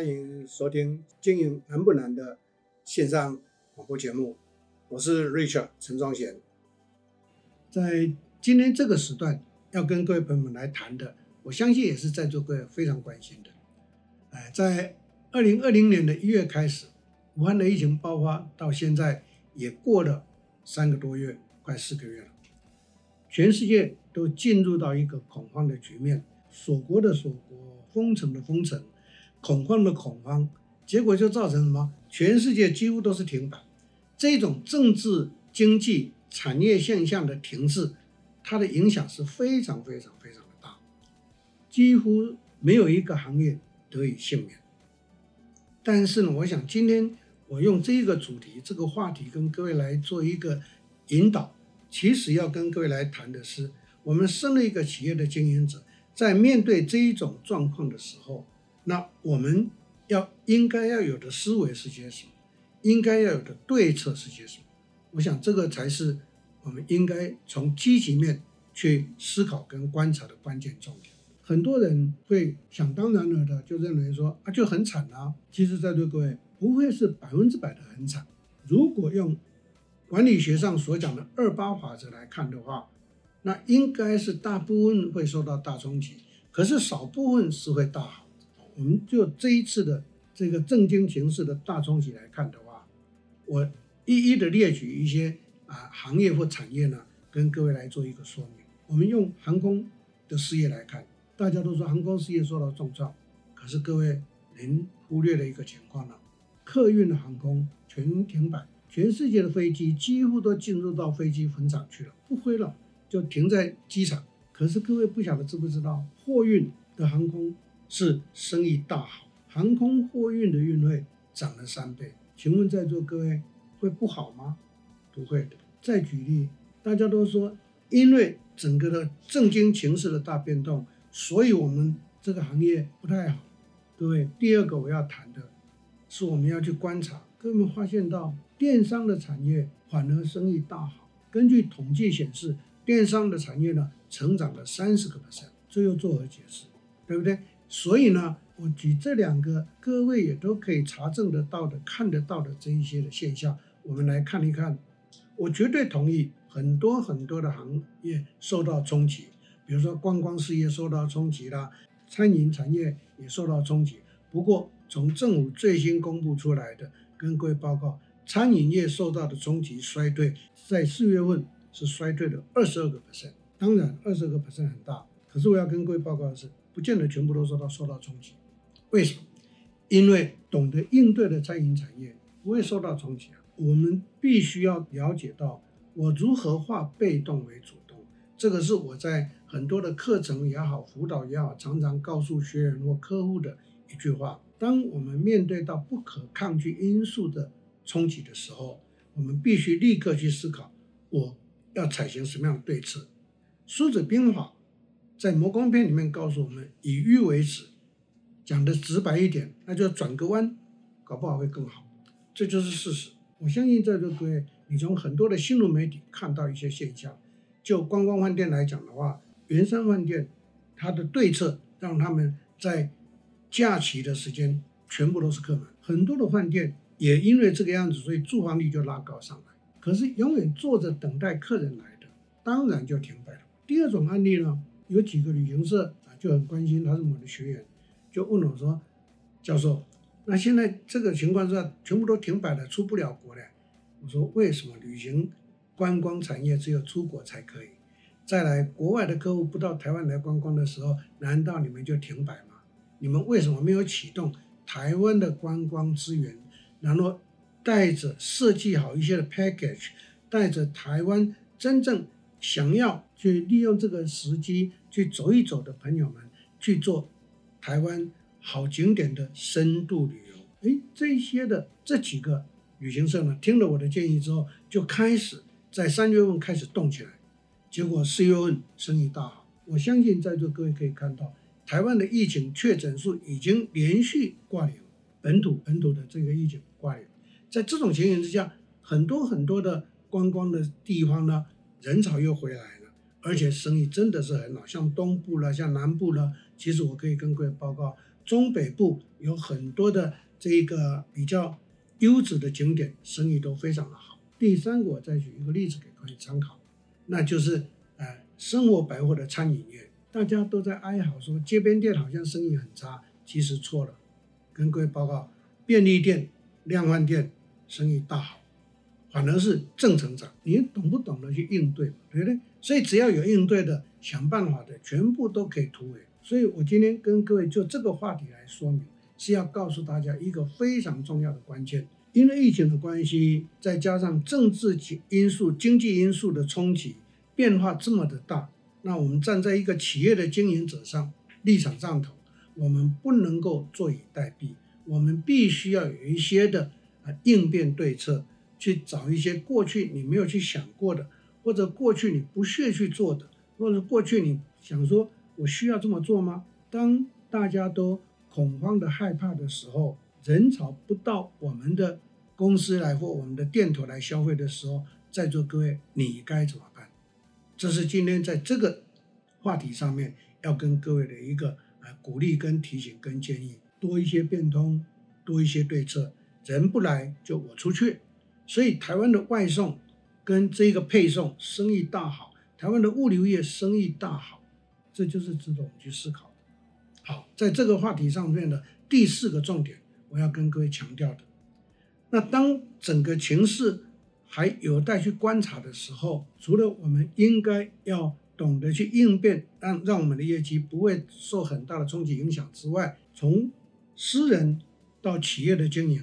欢迎收听《经营难不难》的线上广播节目，我是 Richard 陈宗贤。在今天这个时段，要跟各位朋友们来谈的，我相信也是在座各位非常关心的。哎，在二零二零年的一月开始，武汉的疫情爆发到现在也过了三个多月，快四个月了，全世界都进入到一个恐慌的局面，锁国的锁国，封城的封城。恐慌的恐慌，结果就造成什么？全世界几乎都是停摆。这种政治、经济、产业现象的停滞，它的影响是非常非常非常的大，几乎没有一个行业得以幸免。但是呢，我想今天我用这个主题、这个话题跟各位来做一个引导，其实要跟各位来谈的是，我们身为一个企业的经营者，在面对这一种状况的时候。那我们要应该要有的思维是些什么？应该要有的对策是些什么？我想这个才是我们应该从积极面去思考跟观察的关键重点。很多人会想当然了的就认为说啊，就很惨啊。其实在座各位不会是百分之百的很惨。如果用管理学上所讲的二八法则来看的话，那应该是大部分会受到大冲击，可是少部分是会大好。我们就这一次的这个政经形势的大冲击来看的话，我一一的列举一些啊行业或产业呢，跟各位来做一个说明。我们用航空的事业来看，大家都说航空事业受到重创，可是各位您忽略了一个情况呢，客运的航空全停摆，全世界的飞机几乎都进入到飞机坟场去了，不飞了，就停在机场。可是各位不晓得知不知道，货运的航空。是生意大好，航空货运的运费涨了三倍，请问在座各位会不好吗？不会的。再举例，大家都说因为整个的政经情势的大变动，所以我们这个行业不太好。各位，第二个我要谈的是我们要去观察，各位发现到电商的产业反而生意大好。根据统计显示，电商的产业呢成长了三十个 percent，这又作何解释？对不对？所以呢，我举这两个，各位也都可以查证得到的、看得到的这一些的现象，我们来看一看。我绝对同意，很多很多的行业受到冲击，比如说观光事业受到冲击啦，餐饮产业也受到冲击。不过，从政府最新公布出来的，跟各位报告，餐饮业受到的冲击衰退，在四月份是衰退了二十二个 percent。当然，二十二个 percent 很大，可是我要跟各位报告的是。不见得全部都受到受到冲击，为什么？因为懂得应对的餐饮产业不会受到冲击啊。我们必须要了解到，我如何化被动为主动。这个是我在很多的课程也好、辅导也好，常常告诉学员或客户的一句话：当我们面对到不可抗拒因素的冲击的时候，我们必须立刻去思考，我要采取什么样的对策。孙子兵法。在《魔光篇》里面告诉我们，以迂为直，讲的直白一点，那就转个弯，搞不好会更好。这就是事实。我相信在座各位，你从很多的新闻媒体看到一些现象。就观光饭店来讲的话，圆山饭店它的对策让他们在假期的时间全部都是客满，很多的饭店也因为这个样子，所以住房率就拉高上来。可是永远坐着等待客人来的，当然就停摆了。第二种案例呢？有几个旅行社啊就很关心，他是我的学员，就问我说：“教授，那现在这个情况下全部都停摆了，出不了国了。”我说：“为什么旅行观光产业只有出国才可以？再来，国外的客户不到台湾来观光的时候，难道你们就停摆吗？你们为什么没有启动台湾的观光资源，然后带着设计好一些的 package，带着台湾真正想要去利用这个时机？”去走一走的朋友们，去做台湾好景点的深度旅游。诶，这些的这几个旅行社呢，听了我的建议之后，就开始在三月份开始动起来。结果四月份生意大好。我相信在座各位可以看到，台湾的疫情确诊数已经连续挂零，本土本土的这个疫情挂零。在这种情形之下，很多很多的观光的地方呢，人潮又回来了。而且生意真的是很好，像东部了，像南部了，其实我可以跟各位报告，中北部有很多的这一个比较优质的景点，生意都非常的好。第三个，我再举一个例子给各位参考，那就是呃生活百货的餐饮业，大家都在哀嚎说街边店好像生意很差，其实错了。跟各位报告，便利店、量贩店生意大好，反而是正成长。你懂不懂得去应对嘛，对不对？所以只要有应对的、想办法的，全部都可以突围。所以我今天跟各位就这个话题来说明，是要告诉大家一个非常重要的关键。因为疫情的关系，再加上政治因素、经济因素的冲击，变化这么的大，那我们站在一个企业的经营者上立场上头，我们不能够坐以待毙，我们必须要有一些的啊应变对策，去找一些过去你没有去想过的，或者过去你不屑去做的，或者过去你想说我需要这么做吗？当大家都恐慌的害怕的时候，人潮不到我们的公司来或我们的店头来消费的时候，在座各位你该怎么办？这是今天在这个话题上面要跟各位的一个。啊，鼓励跟提醒跟建议，多一些变通，多一些对策。人不来就我出去，所以台湾的外送跟这个配送生意大好，台湾的物流业生意大好，这就是值得我们去思考的。好，在这个话题上面的第四个重点，我要跟各位强调的，那当整个情势还有待去观察的时候，除了我们应该要。懂得去应变，让让我们的业绩不会受很大的冲击影响之外，从私人到企业的经营，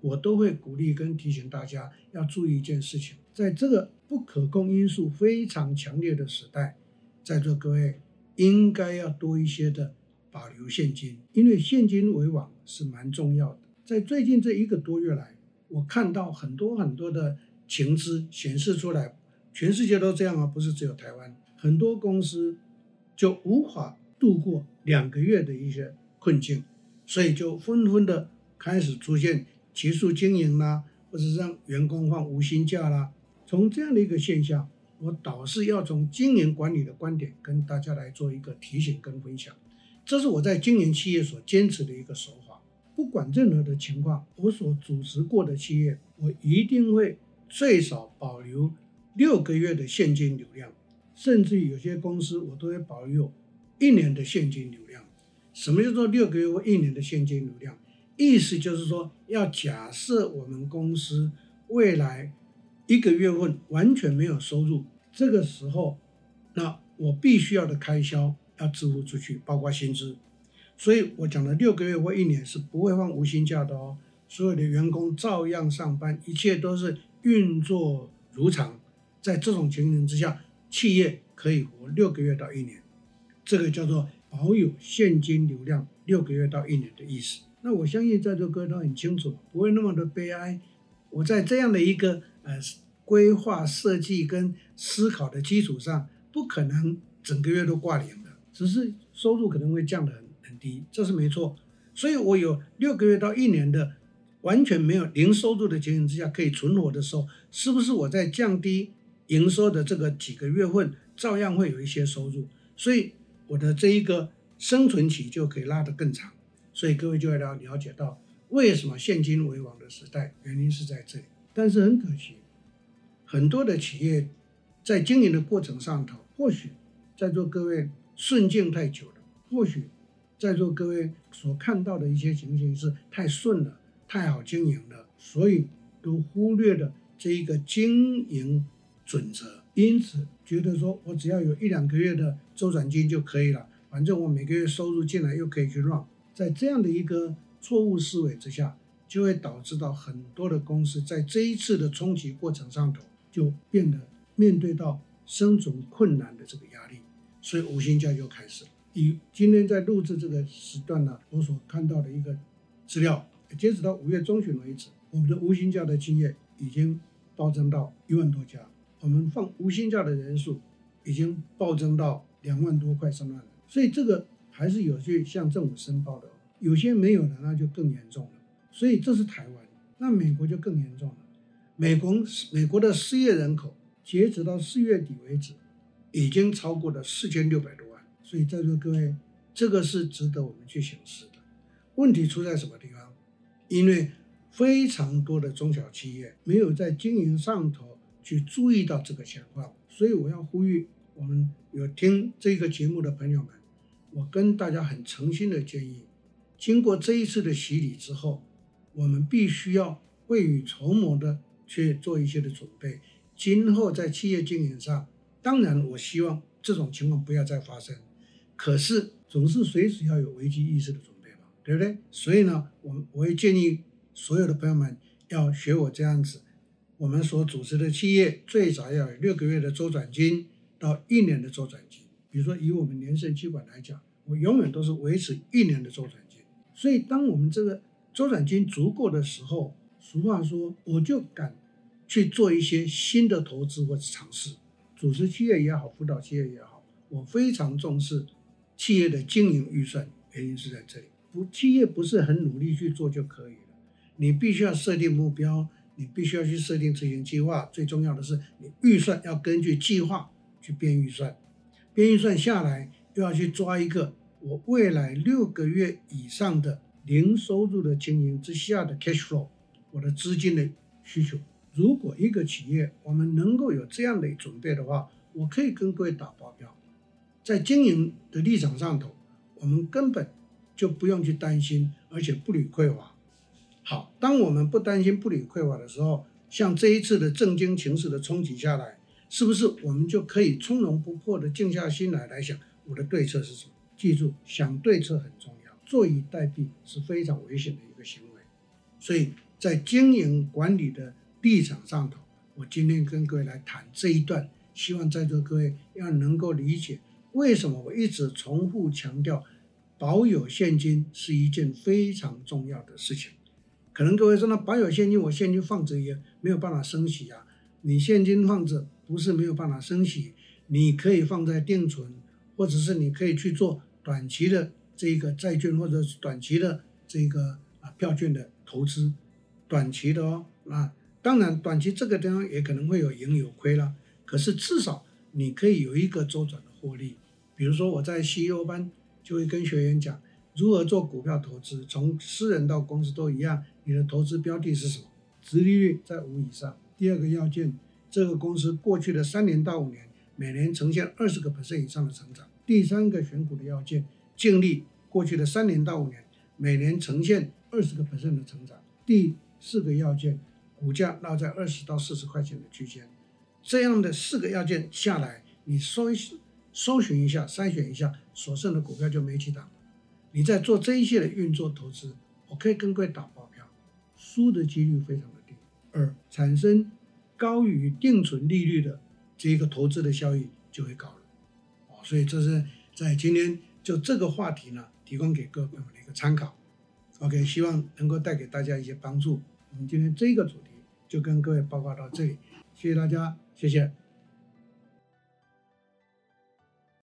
我都会鼓励跟提醒大家要注意一件事情，在这个不可控因素非常强烈的时代，在座各位应该要多一些的保留现金，因为现金为王是蛮重要的。在最近这一个多月来，我看到很多很多的情资显示出来，全世界都这样啊，不是只有台湾。很多公司就无法度过两个月的一些困境，所以就纷纷的开始出现结束经营啦，或者让员工放无薪假啦。从这样的一个现象，我倒是要从经营管理的观点跟大家来做一个提醒跟分享。这是我在经营企业所坚持的一个手法。不管任何的情况，我所主持过的企业，我一定会最少保留六个月的现金流量。甚至有些公司，我都会保留一年的现金流量。什么叫做六个月或一年的现金流量？意思就是说，要假设我们公司未来一个月份完全没有收入，这个时候，那我必须要的开销要支付出去，包括薪资。所以我讲的六个月或一年是不会放无薪假的哦，所有的员工照样上班，一切都是运作如常。在这种情形之下。企业可以活六个月到一年，这个叫做保有现金流量六个月到一年的意思。那我相信在座各位都很清楚，不会那么的悲哀。我在这样的一个呃规划设计跟思考的基础上，不可能整个月都挂零的，只是收入可能会降得很很低，这是没错。所以我有六个月到一年的完全没有零收入的情形之下可以存活的时候，是不是我在降低？营收的这个几个月份，照样会有一些收入，所以我的这一个生存期就可以拉得更长。所以各位就要了了解到，为什么现金为王的时代，原因是在这里。但是很可惜，很多的企业在经营的过程上头，或许在座各位顺境太久了，或许在座各位所看到的一些情形是太顺了，太好经营了，所以都忽略了这一个经营。准则，因此觉得说我只要有一两个月的周转金就可以了，反正我每个月收入进来又可以去 run，在这样的一个错误思维之下，就会导致到很多的公司在这一次的冲击过程上头，就变得面对到生存困难的这个压力，所以无薪假就开始了。以今天在录制这个时段呢，我所看到的一个资料，截止到五月中旬为止，我们的无薪假的经验已经暴增到一万多家。我们放无薪假的人数已经暴增到两万多，快三万了，所以这个还是有去向政府申报的。有些没有的，那就更严重了。所以这是台湾，那美国就更严重了。美国美国的失业人口截止到四月底为止，已经超过了四千六百多万。所以在座各位，这个是值得我们去省思的。问题出在什么地方？因为非常多的中小企业没有在经营上头去注意到这个情况，所以我要呼吁我们有听这个节目的朋友们，我跟大家很诚心的建议，经过这一次的洗礼之后，我们必须要未雨绸缪的去做一些的准备，今后在企业经营上，当然我希望这种情况不要再发生，可是总是随时要有危机意识的准备嘛，对不对？所以呢，我我也建议所有的朋友们要学我这样子，我们所组织的企业最少要有六个月的周转金到一年的周转金。比如说以我们联圣企管来讲，我永远都是维持一年的周转金。所以当我们这个周转金足够的时候，俗话说，我就敢去做一些新的投资或者尝试。组织企业也好，辅导企业也好，我非常重视企业的经营预算，原因是在这里。不，企业不是很努力去做就可以了，你必须要设定目标，你必须要去设定执行计划。最重要的是，你预算要根据计划去编预算，编预算下来又要去抓一个我未来六个月以上的零收入的经营之下的 cash flow。我的资金的需求，如果一个企业我们能够有这样的准备的话，我可以跟各位打包票，在经营的立场上头，我们根本就不用去担心，而且不履匮乏。好，当我们不担心不履匮乏的时候，像这一次的政经情势的冲击下来，是不是我们就可以从容不迫的静下心来来想我的对策是什么？记住，想对策很重要，坐以待毙是非常危险的一个行为，所以。在经营管理的立场上头，我今天跟各位来谈这一段，希望在座各位要能够理解为什么我一直重复强调保有现金是一件非常重要的事情。可能各位说，那保有现金，我现金放着也没有办法升息啊。你现金放着不是没有办法升息，你可以放在定存，或者是你可以去做短期的这个债券，或者是短期的这个啊票券的投资。短期的哦，那当然短期这个地方也可能会有盈有亏了，可是至少你可以有一个周转的获利。比如说我在 CEO 班就会跟学员讲如何做股票投资，从私人到公司都一样，你的投资标的是什么？殖利率在五以上。第二个要件，这个公司过去的三年到五年每年呈现二十个 percent 以上的成长。第三个选股的要件，净利过去的三年到五年每年呈现二十个 percent 的成长。第四个要件，股价落在二十到四十块钱的区间，这样的四个要件下来，你搜搜寻一下，筛选一下，所剩的股票就没几档。你在做这一些的运作投资，我可以跟各位打包票，输的几率非常的低。二，产生高于定存利率的这个投资的效益就会高了。哦，所以这是在今天就这个话题呢，提供给各位朋友的一个参考。OK，希望能够带给大家一些帮助。我们今天这个主题就跟各位报告到这里，谢谢大家，谢谢。